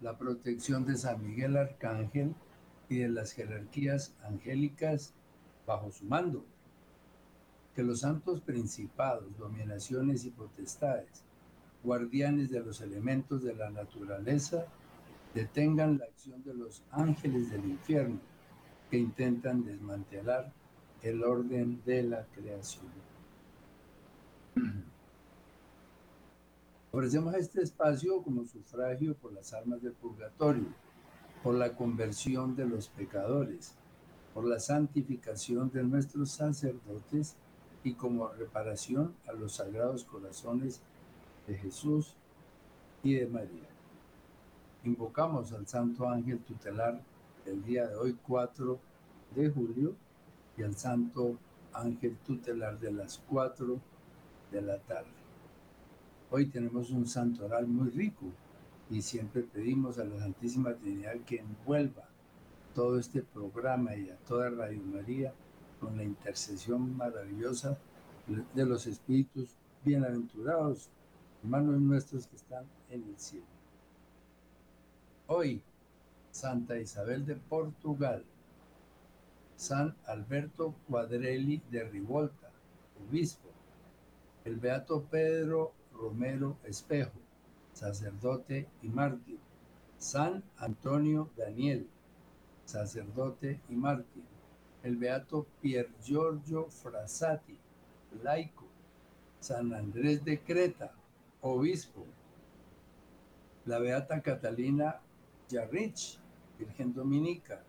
la protección de San Miguel Arcángel y de las jerarquías angélicas bajo su mando. Que los santos principados, dominaciones y potestades, guardianes de los elementos de la naturaleza, detengan la acción de los ángeles del infierno que intentan desmantelar el orden de la creación. Ofrecemos este espacio como sufragio por las almas del purgatorio, por la conversión de los pecadores, por la santificación de nuestros sacerdotes y como reparación a los sagrados corazones de Jesús y de María. Invocamos al Santo Ángel Tutelar el día de hoy, 4 de julio, y al Santo Ángel Tutelar de las 4 de la tarde. Hoy tenemos un santoral muy rico y siempre pedimos a la Santísima Trinidad que envuelva todo este programa y a toda Radio María con la intercesión maravillosa de los espíritus bienaventurados, hermanos nuestros que están en el cielo. Hoy, Santa Isabel de Portugal, San Alberto Cuadrelli de Rivolta, obispo, el Beato Pedro Romero Espejo, sacerdote y mártir. San Antonio Daniel, sacerdote y mártir. El beato Pier Giorgio Frassati, laico. San Andrés de Creta, obispo. La beata Catalina Yarrich, Virgen Dominica.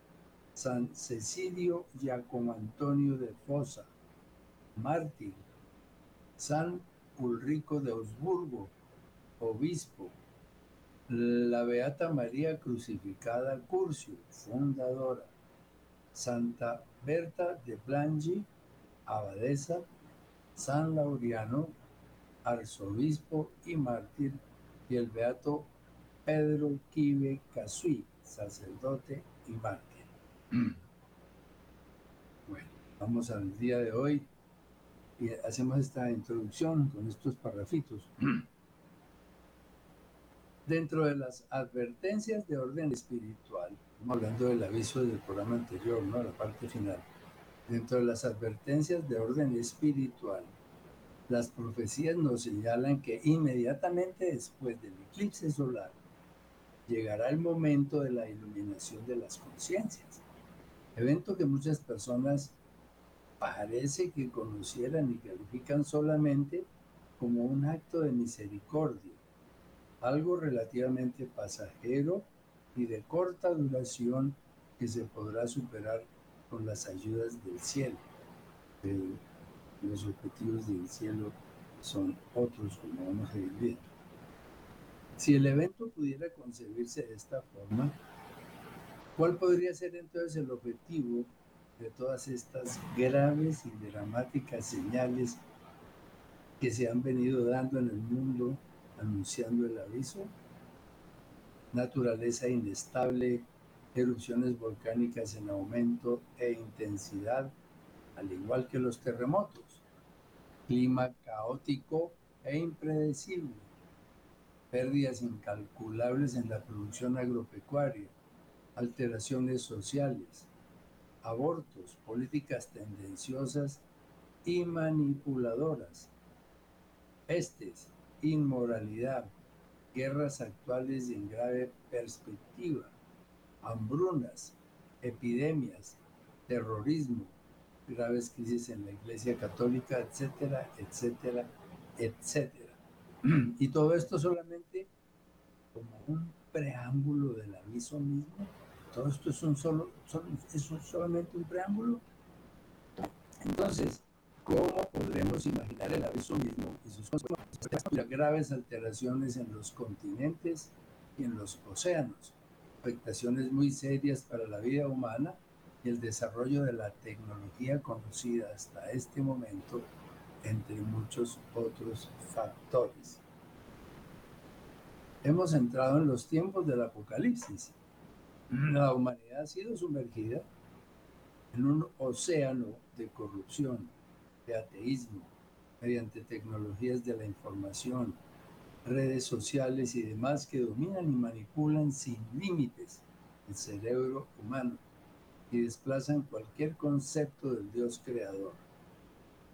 San Cecilio Giacomo Antonio de Fosa, mártir. San Ulrico de Augsburgo, obispo, la Beata María Crucificada Curcio, fundadora, Santa Berta de Blangi, abadesa, San Lauriano, arzobispo y mártir, y el Beato Pedro Quive Casui, sacerdote y mártir. Bueno, vamos al día de hoy, y hacemos esta introducción con estos parrafitos. Dentro de las advertencias de orden espiritual, estamos hablando del aviso del programa anterior, ¿no? La parte final. Dentro de las advertencias de orden espiritual, las profecías nos señalan que inmediatamente después del eclipse solar llegará el momento de la iluminación de las conciencias, evento que muchas personas parece que conocieran y califican solamente como un acto de misericordia, algo relativamente pasajero y de corta duración que se podrá superar con las ayudas del cielo. los objetivos del cielo son otros, como vamos a ir viendo. Si el evento pudiera concebirse de esta forma, ¿cuál podría ser entonces el objetivo de todas estas graves y dramáticas señales que se han venido dando en el mundo anunciando el aviso. Naturaleza inestable, erupciones volcánicas en aumento e intensidad, al igual que los terremotos. Clima caótico e impredecible. Pérdidas incalculables en la producción agropecuaria. Alteraciones sociales abortos, políticas tendenciosas y manipuladoras, pestes, inmoralidad, guerras actuales y en grave perspectiva, hambrunas, epidemias, terrorismo, graves crisis en la Iglesia Católica, etcétera, etcétera, etcétera. Y todo esto solamente como un preámbulo del aviso mismo todo esto es, un solo, es solamente un preámbulo. Entonces, ¿cómo podremos imaginar el aviso mismo y sus consecuencias? Graves alteraciones en los continentes y en los océanos, afectaciones muy serias para la vida humana y el desarrollo de la tecnología conocida hasta este momento, entre muchos otros factores. Hemos entrado en los tiempos del apocalipsis la humanidad ha sido sumergida en un océano de corrupción, de ateísmo, mediante tecnologías de la información, redes sociales y demás que dominan y manipulan sin límites el cerebro humano y desplazan cualquier concepto del Dios creador.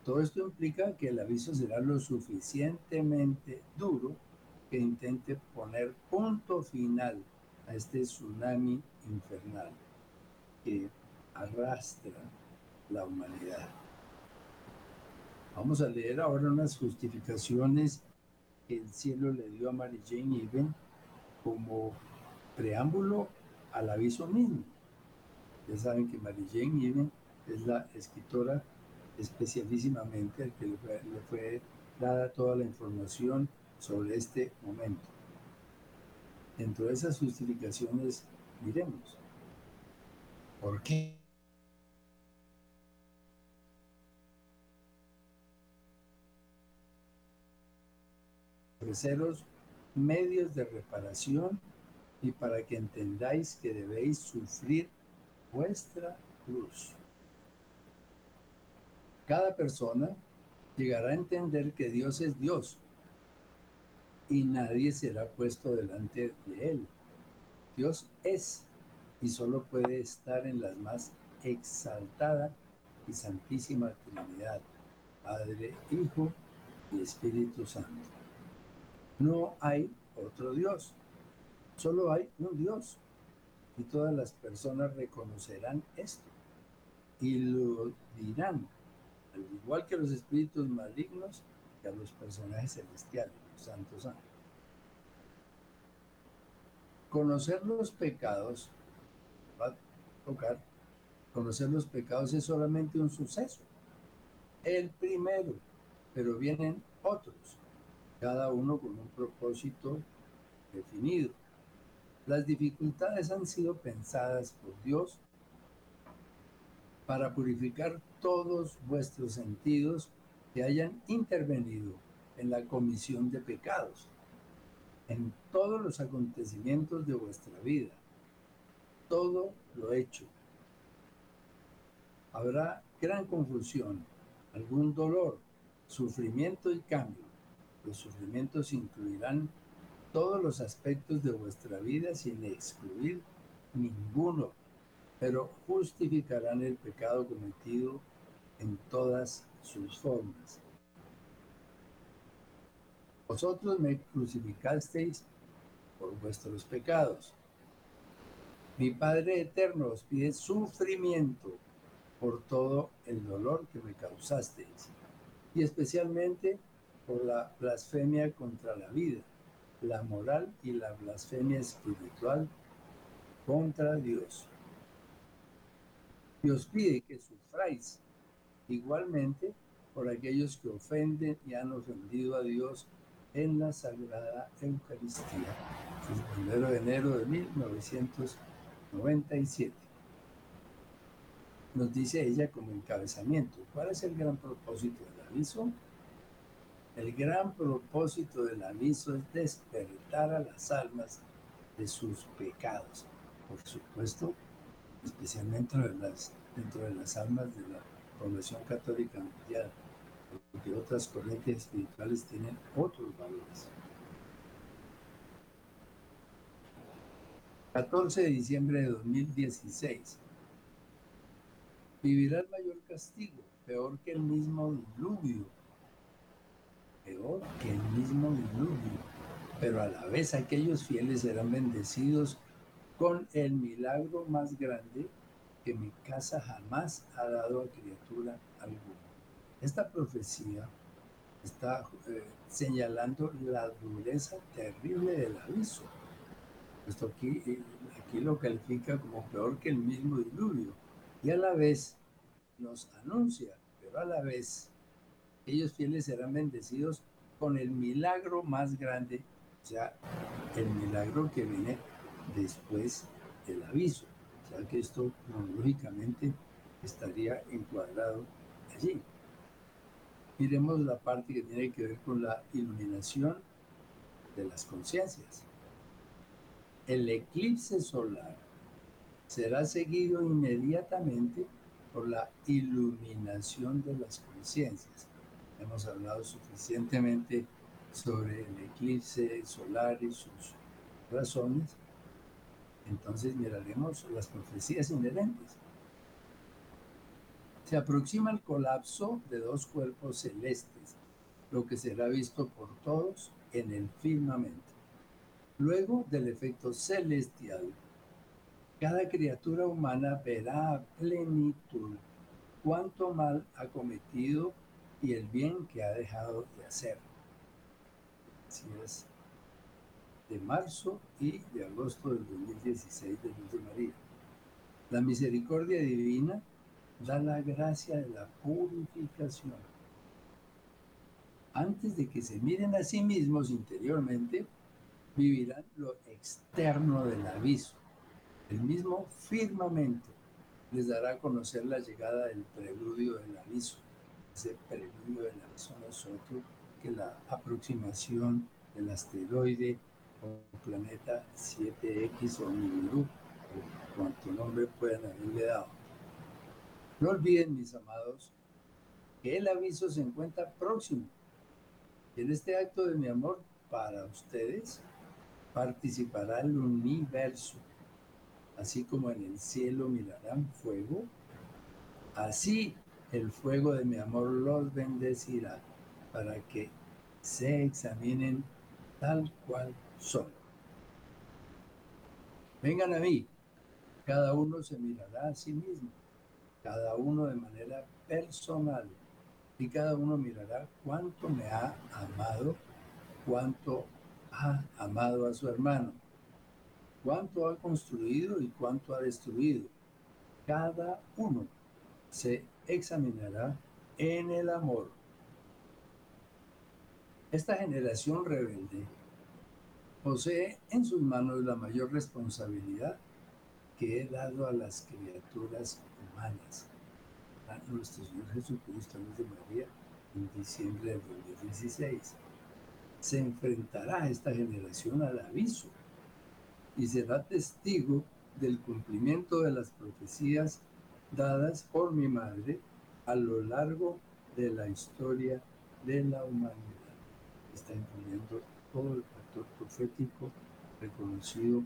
Todo esto implica que el aviso será lo suficientemente duro que intente poner punto final a este tsunami infernal que arrastra la humanidad. Vamos a leer ahora unas justificaciones que el cielo le dio a Mary Jane Even como preámbulo al aviso mismo. Ya saben que Mary Jane Even es la escritora especialísimamente al que le fue, dada toda la información sobre este momento. Dentro de esas justificaciones diremos, ¿por qué? Ofreceros medios de reparación y para que entendáis que debéis sufrir vuestra cruz. Cada persona llegará a entender que Dios es Dios y nadie será puesto delante de Él. Dios es y solo puede estar en la más exaltada y santísima Trinidad, Padre, Hijo y Espíritu Santo. No hay otro Dios, solo hay un Dios y todas las personas reconocerán esto y lo dirán, al igual que los espíritus malignos que a los personajes celestiales, ángeles. Conocer los pecados, va a tocar, conocer los pecados es solamente un suceso, el primero, pero vienen otros, cada uno con un propósito definido las dificultades han sido pensadas por Dios para purificar todos vuestros sentidos que hayan intervenido en la comisión de pecados, en todos los acontecimientos de vuestra vida, todo lo hecho. Habrá gran confusión, algún dolor, sufrimiento y cambio. Los sufrimientos incluirán todos los aspectos de vuestra vida sin excluir ninguno, pero justificarán el pecado cometido en todas sus formas. Vosotros me crucificasteis por vuestros pecados. Mi Padre Eterno os pide sufrimiento por todo el dolor que me causasteis, y especialmente por la blasfemia contra la vida la moral y la blasfemia espiritual contra Dios. Dios pide que sufráis igualmente por aquellos que ofenden y han ofendido a Dios en la Sagrada Eucaristía. El primero de enero de 1997. Nos dice ella como encabezamiento, ¿cuál es el gran propósito del aviso? El gran propósito del aviso es despertar a las almas de sus pecados. Por supuesto, especialmente dentro de las, dentro de las almas de la población católica mundial, porque otras corrientes espirituales tienen otros valores. 14 de diciembre de 2016. Vivirá el mayor castigo, peor que el mismo diluvio peor que el mismo diluvio, pero a la vez aquellos fieles serán bendecidos con el milagro más grande que mi casa jamás ha dado a criatura alguna. Esta profecía está eh, señalando la dureza terrible del aviso. Esto aquí, eh, aquí lo califica como peor que el mismo diluvio y a la vez nos anuncia, pero a la vez ellos fieles serán bendecidos con el milagro más grande, o sea, el milagro que viene después del aviso. O sea que esto cronológicamente estaría encuadrado allí. Miremos la parte que tiene que ver con la iluminación de las conciencias. El eclipse solar será seguido inmediatamente por la iluminación de las conciencias hemos hablado suficientemente sobre el eclipse solar y sus razones, entonces miraremos las profecías inherentes. Se aproxima el colapso de dos cuerpos celestes, lo que será visto por todos en el firmamento. Luego del efecto celestial, cada criatura humana verá a plenitud cuánto mal ha cometido y el bien que ha dejado de hacer. Así es, de marzo y de agosto del 2016 de Luz de María. La misericordia divina da la gracia de la purificación. Antes de que se miren a sí mismos interiormente, vivirán lo externo del aviso. El mismo firmamento les dará a conocer la llegada del preludio del aviso. Ese preludio del aviso no es otro que la aproximación del asteroide o planeta 7X o Nibiru, o cuanto nombre puedan haberle dado. No olviden, mis amados, que el aviso se encuentra próximo. Y en este acto de mi amor para ustedes participará el universo. Así como en el cielo mirarán fuego, así el fuego de mi amor los bendecirá para que se examinen tal cual son. Vengan a mí, cada uno se mirará a sí mismo cada uno de manera personal. Y cada uno mirará cuánto me ha amado, cuánto ha amado a su hermano, cuánto ha construido y cuánto ha destruido. Cada uno se examinará en el amor. Esta generación rebelde posee en sus manos la mayor responsabilidad que he dado a las criaturas A nuestro Señor Jesucristo, de María, en diciembre del 2016. Se enfrentará esta generación al aviso y será testigo del cumplimiento de las profecías dadas por mi madre a lo largo de la historia de la humanidad. Está incluyendo todo el factor profético reconocido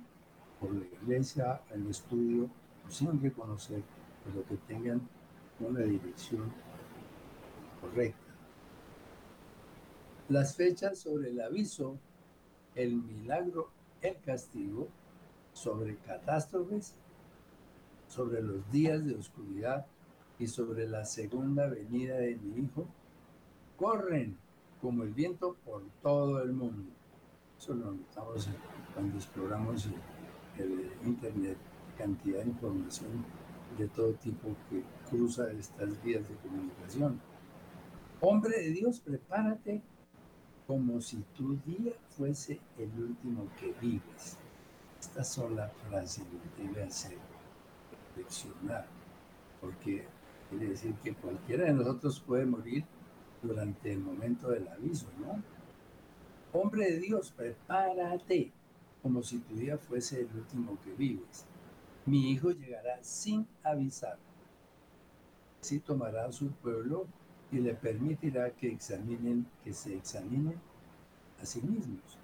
por la iglesia, el estudio, sin reconocer, pero que tengan una dirección correcta. Las fechas sobre el aviso, el milagro, el castigo, sobre catástrofes, sobre los días de oscuridad y sobre la segunda venida de mi Hijo, corren como el viento por todo el mundo. Eso lo notamos cuando exploramos el Internet, cantidad de información de todo tipo que cruza estas vías de comunicación. Hombre de Dios, prepárate como si tu día fuese el último que vives. Esta sola frase lo debe hacer reflexionar, porque quiere decir que cualquiera de nosotros puede morir durante el momento del aviso, ¿no? Hombre de Dios, prepárate como si tu día fuese el último que vives. Mi hijo llegará sin avisar. Si tomará a su pueblo y le permitirá que examinen, que se examinen a sí mismos.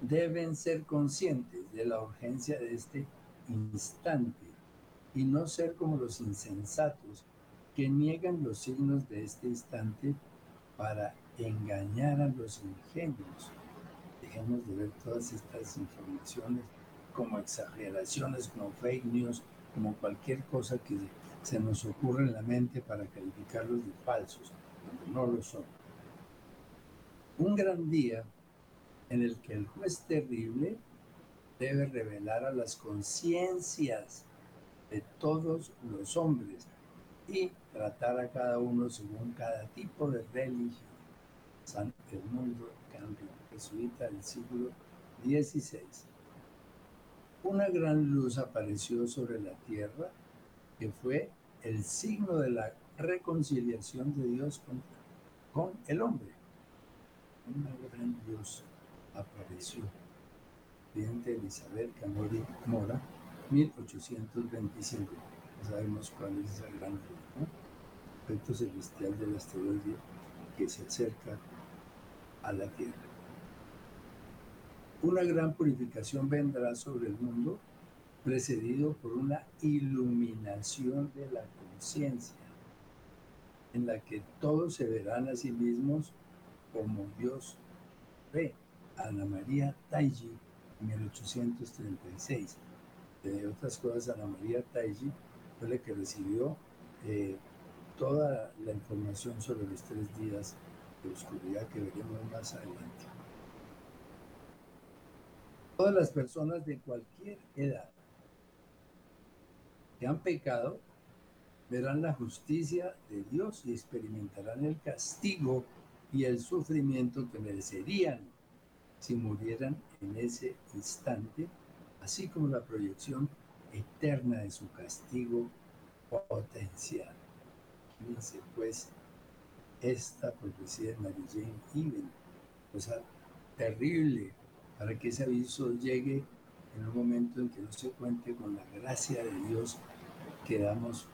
Deben ser conscientes de la urgencia de este instante y no ser como los insensatos que niegan los signos de este instante para engañar a los ingenuos dejemos de ver todas estas informaciones como exageraciones, como fake news, como cualquier cosa que se nos ocurre en la mente para calificarlos de falsos, cuando no lo son. Un gran día en el que el juez terrible debe revelar a las conciencias de todos los hombres y tratar a cada uno según cada tipo de religión. el mundo cambia jesuita del siglo XVI. Una gran luz apareció sobre la tierra que fue el signo de la reconciliación de Dios con, el hombre. Una gran luz apareció. Cliente Elizabeth Camori Mora, 1825. No sabemos cuál es esa gran luz, ¿no? Efecto celestial del asteroide que se acerca a la tierra. Una gran purificación vendrá sobre el mundo precedido por una iluminación de la conciencia, en la que todos se verán a sí mismos como Dios ve. Ana María Taiji, 1836. De otras cosas, Ana María Taiji fue la que recibió eh, toda la información sobre los tres días de oscuridad que veremos más adelante. Todas las personas de cualquier edad que han pecado verán la justicia de Dios y experimentarán el castigo y el sufrimiento que merecerían si murieran en ese instante, así como la proyección eterna de su castigo potencial. Fíjense pues esta profecía de Mary Jane Even, cosa terrible para que ese aviso llegue en un momento en que no se cuente con la gracia de Dios, quedamos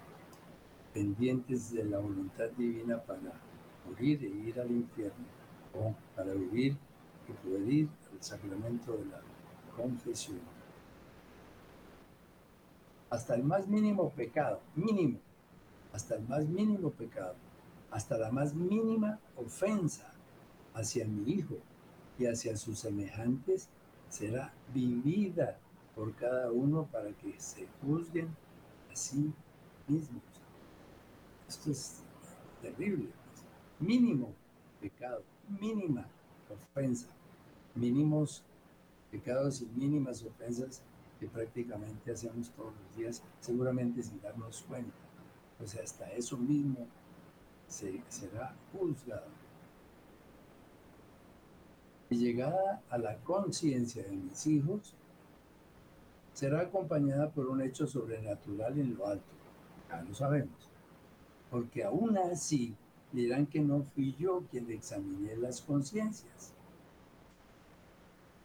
pendientes de la voluntad divina para morir e ir al infierno, o para vivir y poder ir al sacramento de la confesión. Hasta el más mínimo pecado, mínimo, hasta el más mínimo pecado, hasta la más mínima ofensa hacia mi hijo y hacia sus semejantes será vivida por cada uno para que se juzguen a sí mismos. Esto es terrible. Pues. Mínimo pecado, mínima ofensa, mínimos pecados y mínimas ofensas que prácticamente hacemos todos los días, seguramente sin darnos cuenta. Pues hasta eso mismo se, será juzgado. Y llegada a la conciencia de mis hijos, será acompañada por un hecho sobrenatural en lo alto. Ya lo sabemos. Porque aún así dirán que no fui yo quien examiné las conciencias.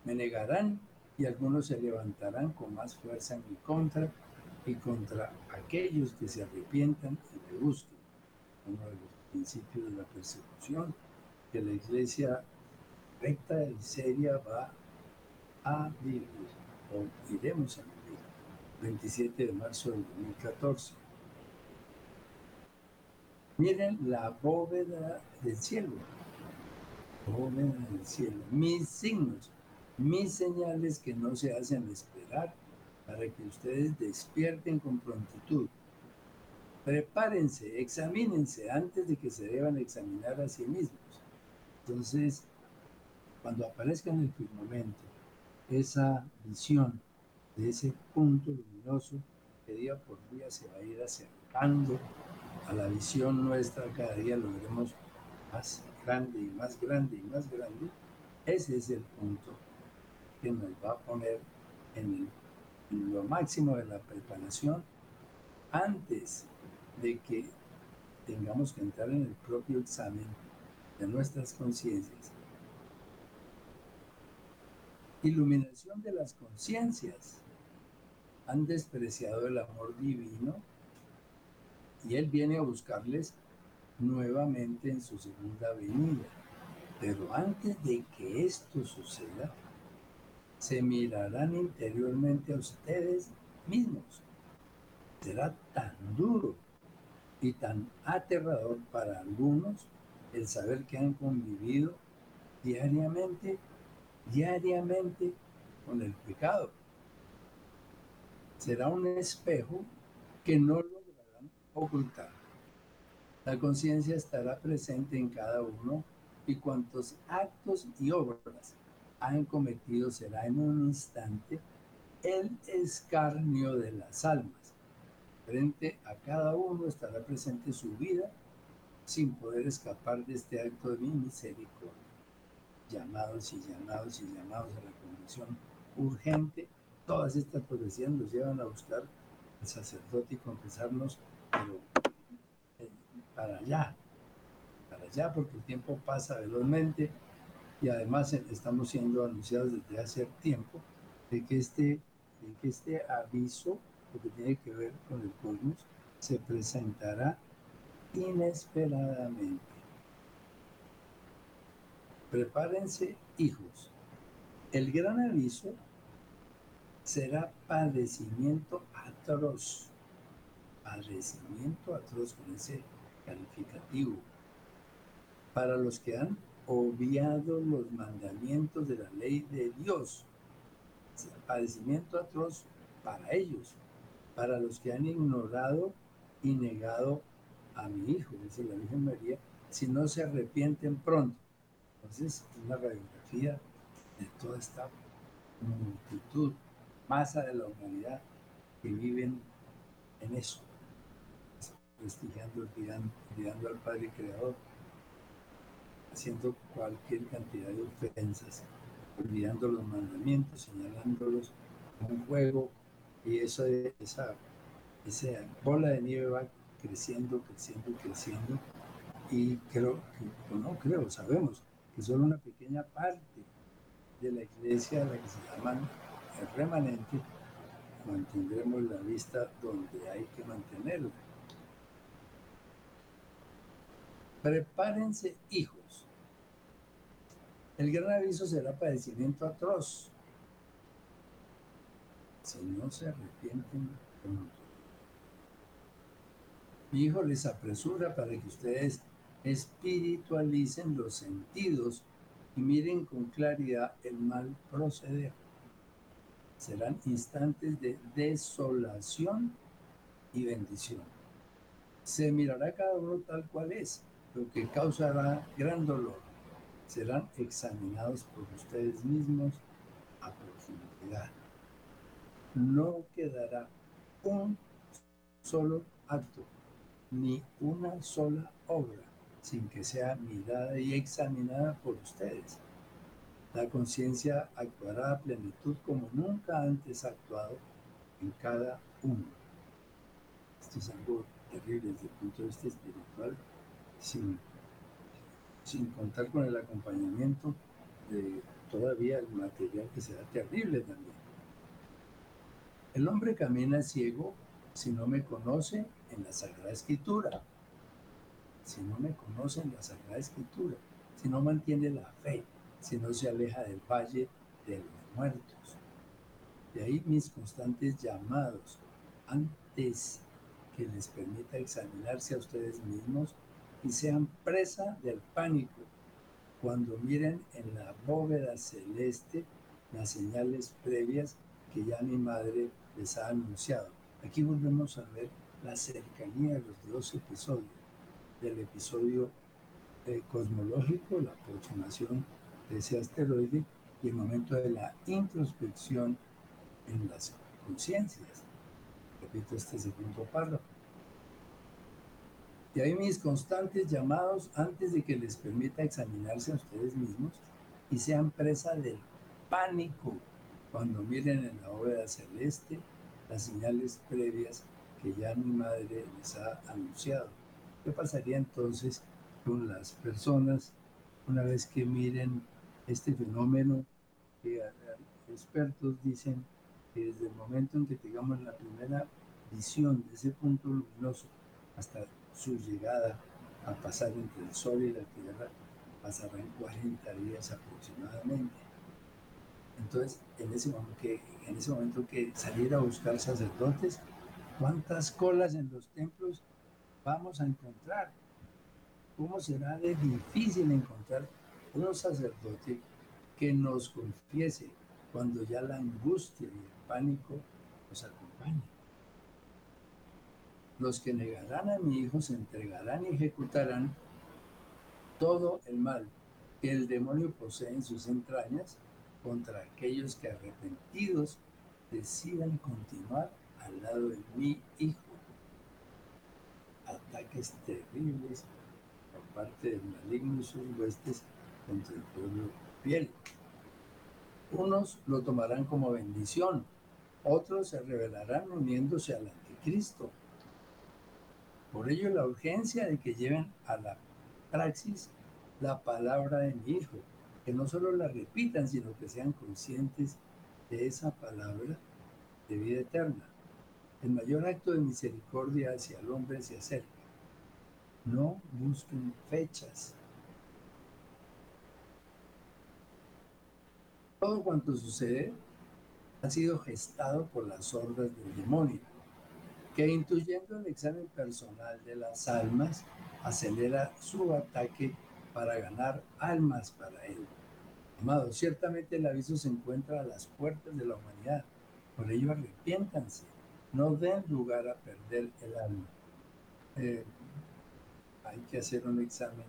Me negarán y algunos se levantarán con más fuerza en mi contra y contra aquellos que se arrepientan y me busquen. Uno de los principios de la persecución que la iglesia recta y seria va a vivir o iremos a vivir. 27 de marzo del 2014. Miren la bóveda del cielo. Bóveda del cielo. Mis signos, mis señales que no se hacen esperar para que ustedes despierten con prontitud. Prepárense, examínense antes de que se deban examinar a sí mismos. Entonces, cuando aparezca en el firmamento esa visión de ese punto luminoso que día por día se va a ir acercando a la visión nuestra, cada día lo veremos más grande y más grande y más grande, ese es el punto que nos va a poner en, lo máximo de la preparación antes de que tengamos que entrar en el propio examen de nuestras conciencias. Iluminación de las conciencias. Han despreciado el amor divino y Él viene a buscarles nuevamente en su segunda venida. Pero antes de que esto suceda, se mirarán interiormente a ustedes mismos. Será tan duro y tan aterrador para algunos el saber que han convivido diariamente, diariamente con el pecado. Será un espejo que no lo ocultar. La conciencia estará presente en cada uno y cuantos actos y obras han cometido será en un instante el escarnio de las almas. Frente a cada uno estará presente su vida sin poder escapar de este acto de mi misericordia. Llamados y llamados y llamados a la condición urgente, todas estas profecías nos llevan a buscar al sacerdote y confesarnos pero eh, para allá, para allá, porque el tiempo pasa velozmente y además estamos siendo anunciados desde hace tiempo de que este, de que este aviso, lo que tiene que ver con el cosmos, se presentará inesperadamente. Prepárense, hijos. El gran aviso será padecimiento atroz. Padecimiento atroz con ese calificativo. Para los que han obviado los mandamientos de la ley de Dios. Padecimiento atroz para ellos, para los que han ignorado y negado a mi hijo, dice la Virgen María, si no se arrepienten pronto. Entonces, una radiografía de toda esta multitud, masa de la humanidad que viven en eso, prestigiando, olvidando, al Padre Creador, haciendo cualquier cantidad de ofensas, olvidando los mandamientos, señalándolos como un juego, y eso, esa, esa bola de nieve va creciendo, creciendo, creciendo, y creo, que, no creo, sabemos que solo una pequeña parte de la iglesia, la que se llaman el remanente, mantendremos la vista donde hay que mantenerla. Prepárense, hijos. El gran aviso será padecimiento atroz. Si no se arrepienten Mi hijo les apresura para que ustedes espiritualicen los sentidos y miren con claridad el mal proceder. Serán instantes de desolación y bendición. Se mirará cada uno tal cual es, lo que causará gran dolor. Serán examinados por ustedes mismos a profundidad. No quedará un solo acto, ni una sola obra sin que sea mirada y examinada por ustedes. La conciencia actuará a plenitud como nunca antes ha actuado en cada uno. Esto es algo terrible desde el punto de vista espiritual, sin, sin contar con el acompañamiento de todavía el material que será terrible también. El hombre camina ciego si no me conoce en la Sagrada Escritura si no me conoce en la Sagrada Escritura, si no mantiene la fe, si no se aleja del valle de los muertos. De ahí mis constantes llamados antes que les permita examinarse a ustedes mismos y sean presa del pánico cuando miren en la bóveda celeste las señales previas que ya mi madre les ha anunciado. Aquí volvemos a ver la cercanía de los dos episodios del episodio eh, cosmológico, la aproximación de ese asteroide y el momento de la introspección en las conciencias. Repito este segundo párrafo. Y hay mis constantes llamados antes de que les permita examinarse a ustedes mismos y sean presa del pánico cuando miren en la bóveda celeste las señales previas que ya mi madre les ha anunciado. ¿Qué pasaría entonces con las personas una vez que miren este fenómeno que expertos dicen que desde el momento en que tengamos la primera visión de ese punto luminoso hasta su llegada a pasar entre el Sol y la Tierra, pasarán 40 días aproximadamente. Entonces, en ese momento que, en ese momento que salir a buscar sacerdotes, ¿cuántas colas en los templos vamos a encontrar. ¿Cómo será de difícil encontrar un sacerdote que nos confiese cuando ya la angustia y el pánico nos acompañen? Los que negarán a mi hijo se entregarán y ejecutarán todo el mal que el demonio posee en sus entrañas contra aquellos que arrepentidos decidan continuar al lado de mi hijo ataques terribles por parte del maligno y sus huestes contra el pueblo fiel. Unos lo tomarán como bendición, otros se rebelarán uniéndose al anticristo. Por ello la urgencia de que lleven a la praxis la palabra de mi Hijo, que no solo la repitan, sino que sean conscientes de esa palabra de vida eterna. El mayor acto de misericordia hacia el hombre se acerca. No busquen fechas. Todo cuanto sucede ha sido gestado por las obras del demonio, que intuyendo el examen personal de las almas, acelera su ataque para ganar almas para él. Amados, ciertamente el aviso se encuentra a las puertas de la humanidad. Por ello arrepiéntanse, no den lugar a perder el alma. Eh, hay que hacer un examen.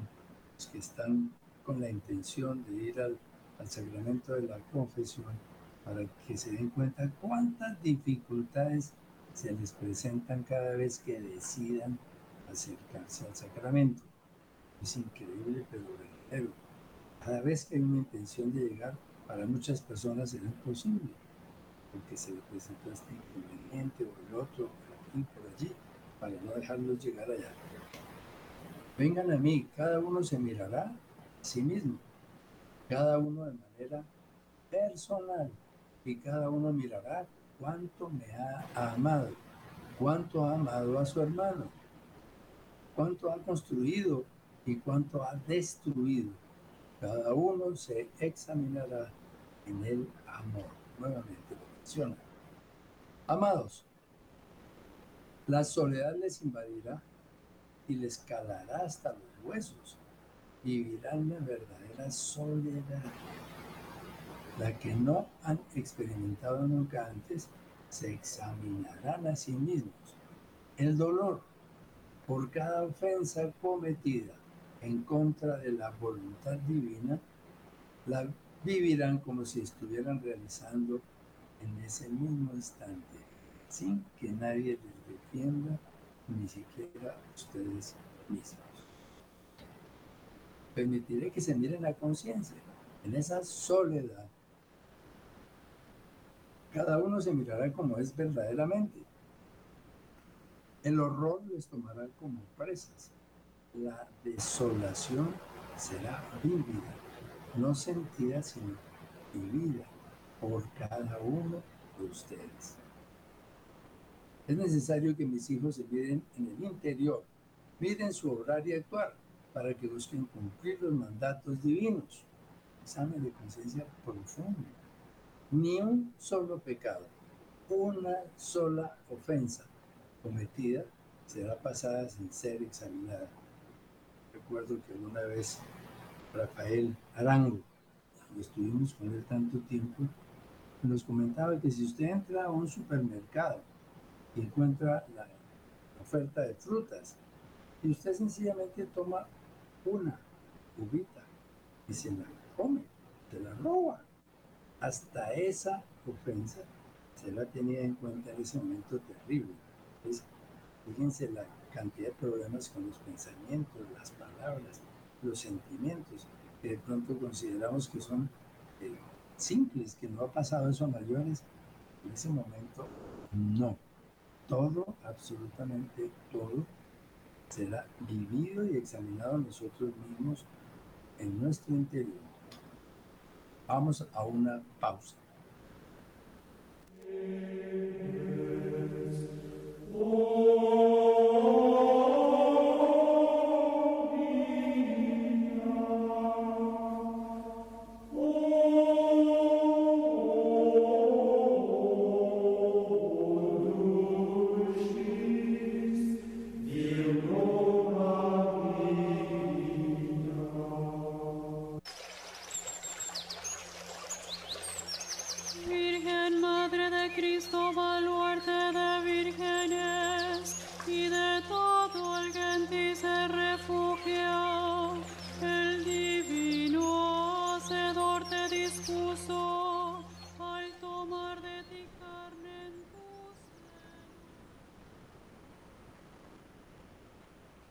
Los que están con la intención de ir al, al sacramento de la confesión, para que se den cuenta cuántas dificultades se les presentan cada vez que decidan acercarse al sacramento. Es increíble, pero verdadero. Cada vez que hay una intención de llegar, para muchas personas será imposible, porque se le presentó este inconveniente o el otro, aquí, por allí, para no dejarlos llegar allá. Vengan a mí, cada uno se mirará a sí mismo, cada uno de manera personal, y cada uno mirará cuánto me ha amado, cuánto ha amado a su hermano, cuánto ha construido y cuánto ha destruido. Cada uno se examinará en el amor. Nuevamente Amados, la soledad les invadirá y les calará hasta los huesos. Vivirán la verdadera soledad. La que no han experimentado nunca antes, se examinarán a sí mismos. El dolor por cada ofensa cometida en contra de la voluntad divina, la vivirán como si estuvieran realizando en ese mismo instante, sin que nadie les defienda, ni siquiera ustedes mismos. Permitiré que se miren la conciencia en esa soledad. Cada uno se mirará como es verdaderamente. El horror les tomará como presas la desolación será vivida, no sentida, sino vivida por cada uno de ustedes. Es necesario que mis hijos se miren en el interior, miren su obrar y actuar, para que busquen cumplir los mandatos divinos. Examen de conciencia profundo. Ni un solo pecado, una sola ofensa cometida será pasada sin ser examinada recuerdo que una vez Rafael Arango, cuando estuvimos con él tanto tiempo, nos comentaba que si usted entra a un supermercado y encuentra la oferta de frutas y usted sencillamente toma una uvita y se la come, se la roba, hasta esa ofensa se la tenía en cuenta en ese momento terrible. fíjense la cantidad de problemas con los pensamientos, las palabras, los sentimientos, que de pronto consideramos que son eh, simples, que no ha pasado eso a mayores. En ese momento, no. Todo, absolutamente todo, será vivido y examinado nosotros mismos en nuestro interior. Vamos a una pausa.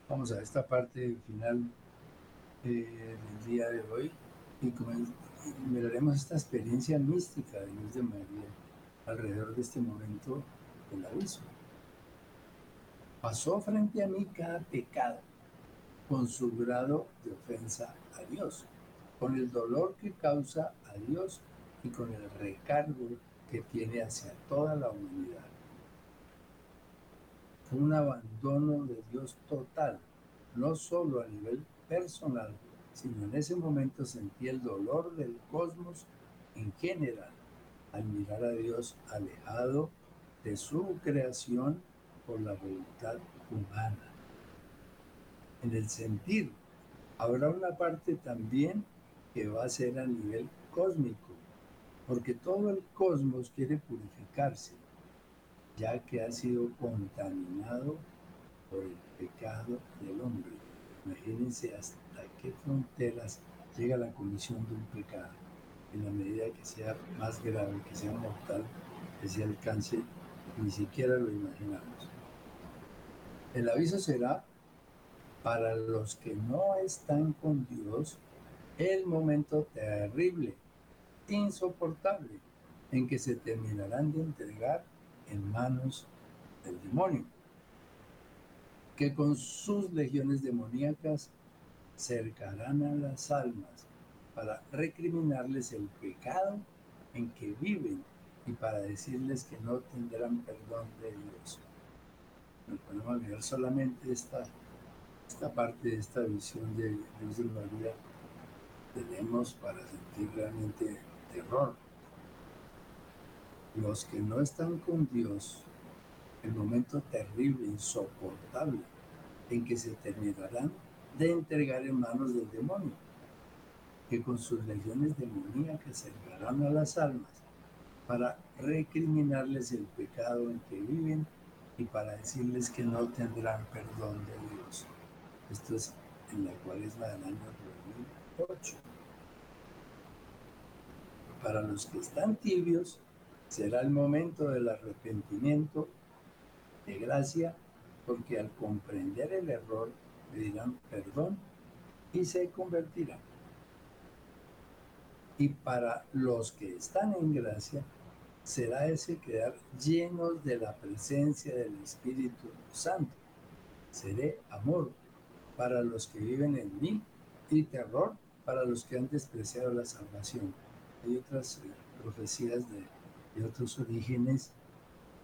Vamos a esta parte final eh, del día de hoy y miraremos esta experiencia mística de Luz de María alrededor de este momento del aviso. Pasó frente a mí cada pecado con su grado de ofensa a Dios, con el dolor que causa a Dios y con el recargo que tiene hacia toda la humanidad un abandono de Dios total, no solo a nivel personal, sino en ese momento sentí el dolor del cosmos en general al mirar a Dios alejado de su creación por la voluntad humana. En el sentir, habrá una parte también que va a ser a nivel cósmico, porque todo el cosmos quiere purificarse, ya que ha sido contaminado por el pecado del hombre. Imagínense hasta qué fronteras llega la comisión de un pecado, en la medida que sea más grave, que sea mortal, que sea alcance, ni siquiera lo imaginamos. El aviso será para los que no están con Dios el momento terrible, insoportable, en que se terminarán de entregar en manos del demonio, que con sus legiones demoníacas cercarán a las almas para recriminarles el pecado en que viven y para decirles que no tendrán perdón de Dios. No podemos mirar solamente esta, esta parte de esta visión de Dios de vida. Tenemos para sentir realmente terror. Los que no están con Dios, el momento terrible, insoportable, en que se terminarán de entregar en manos del demonio, que con sus legiones demoníacas cercarán a las almas para recriminarles el pecado en que viven y para decirles que no tendrán perdón de Dios. Esto es en la cuaresma del año 2008. Para los que están tibios, será el momento del arrepentimiento de gracia, porque al comprender el error pedirán perdón y se convertirán. Y para los que están en gracia, será ese quedar llenos de la presencia del Espíritu Santo. Seré amor para los que viven en mí y terror para los que han despreciado la salvación. Hay otras eh, profecías de, otros orígenes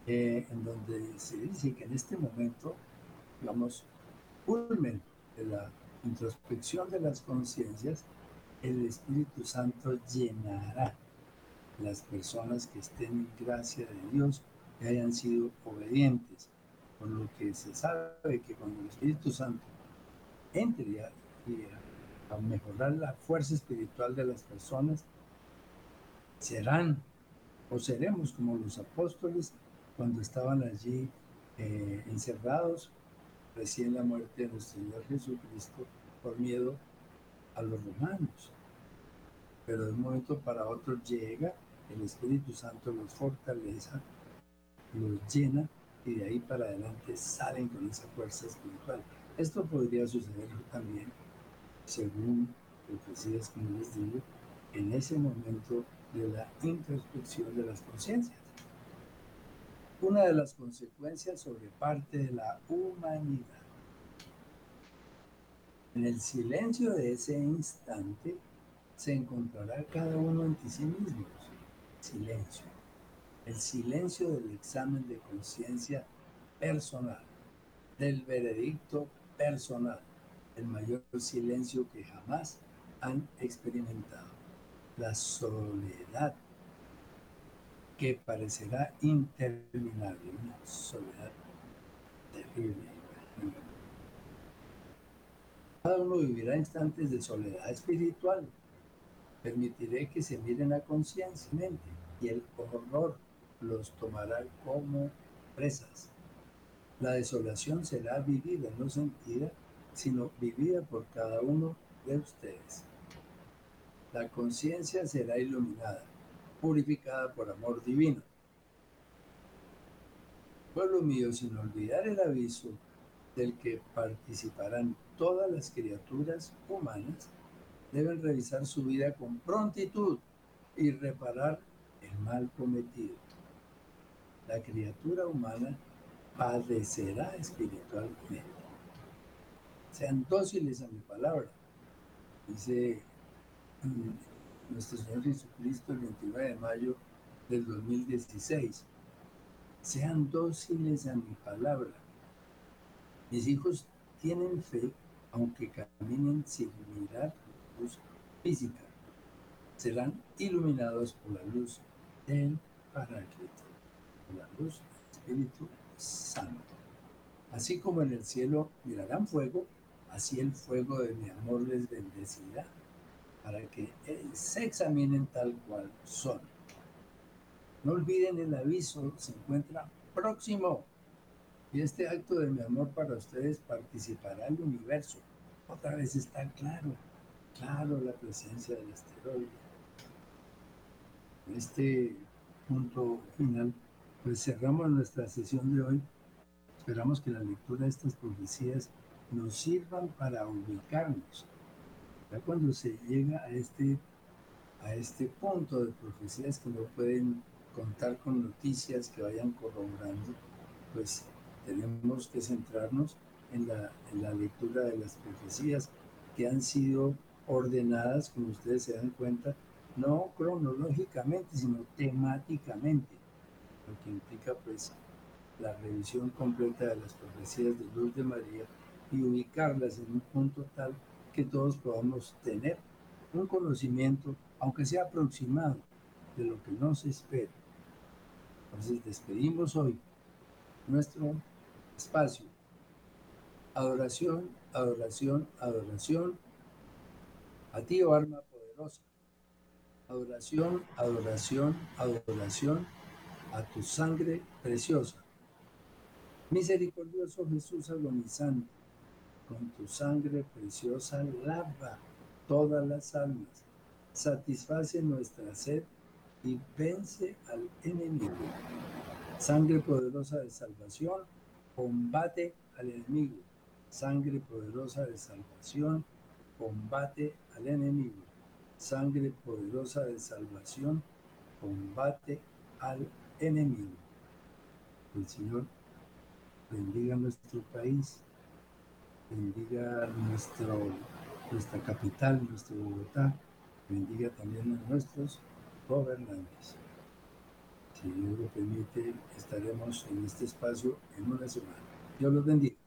eh, en donde se dice que en este momento, digamos, culmen de la introspección de las conciencias, el Espíritu Santo llenará las personas que estén en gracia de Dios, que hayan sido obedientes, por lo que se sabe que cuando el Espíritu Santo entre a, a mejorar la fuerza espiritual de las personas, serán o seremos como los apóstoles cuando estaban allí eh, encerrados recién la muerte de nuestro Señor Jesucristo por miedo a los romanos. Pero de un momento para otro llega el Espíritu Santo, los fortalece, los llena y de ahí para adelante salen con esa fuerza espiritual. Esto podría suceder también, según profecías, como les digo, en ese momento de la introspección de las conciencias una de las consecuencias sobre parte de la humanidad. En el silencio de ese instante se encontrará cada uno ante sí mismo. Silencio. El silencio del examen de conciencia personal, del veredicto personal, el mayor silencio que jamás han experimentado. La soledad que parecerá interminable, una soledad terrible. Cada uno vivirá instantes de soledad espiritual. Permitiré que se miren a conciencia y el horror los tomará como presas. La desolación será vivida, no sentida, sino vivida por cada uno de ustedes. La conciencia será iluminada purificada por amor divino. Pueblo mío, sin olvidar el aviso del que participarán todas las criaturas humanas, deben revisar su vida con prontitud y reparar el mal cometido. La criatura humana padecerá espiritualmente. Sean dóciles a mi palabra, dice nuestro Señor Jesucristo el 29 de mayo del 2016. Sean dóciles a mi palabra. Mis hijos tienen fe aunque caminen sin mirar luz física. serán iluminados por la luz del Paráclito, por la luz del Espíritu Santo. Así como en el cielo mirarán fuego, así el fuego de mi amor les bendecirá, para que se examinen tal cual son. No olviden el aviso, se encuentra próximo. Y este acto de mi amor para ustedes participará el universo. Otra vez está claro, claro la presencia del asteroide. Este punto final, pues cerramos nuestra sesión de hoy. Esperamos que la lectura de estas profecías nos sirvan para ubicarnos. Ya cuando se llega a este, a este punto de profecías que no pueden contar con noticias que vayan corroborando, pues tenemos que centrarnos en la, en la lectura de las profecías que han sido ordenadas, como ustedes se dan cuenta, no cronológicamente, sino temáticamente, lo que implica pues la revisión completa de las profecías de Luz de María y ubicarlas en un punto tal que todos podamos tener un conocimiento, aunque sea aproximado, de lo que nos espera. Entonces despedimos hoy nuestro espacio. Adoración, adoración, adoración a ti, oh alma poderosa. Adoración, adoración, adoración a tu sangre preciosa. Misericordioso Jesús agonizante, con tu sangre preciosa lava todas las almas, satisface nuestra sed y vence al enemigo. Sangre poderosa de salvación, combate al enemigo. Sangre poderosa de salvación, combate al enemigo. Sangre poderosa de salvación, combate al enemigo. El Señor bendiga nuestro país, bendiga nuestro, nuestra capital, nuestro Bogotá, bendiga también a nuestros gobernantes. Si Dios lo permite, estaremos en este espacio en una semana. Dios los bendiga.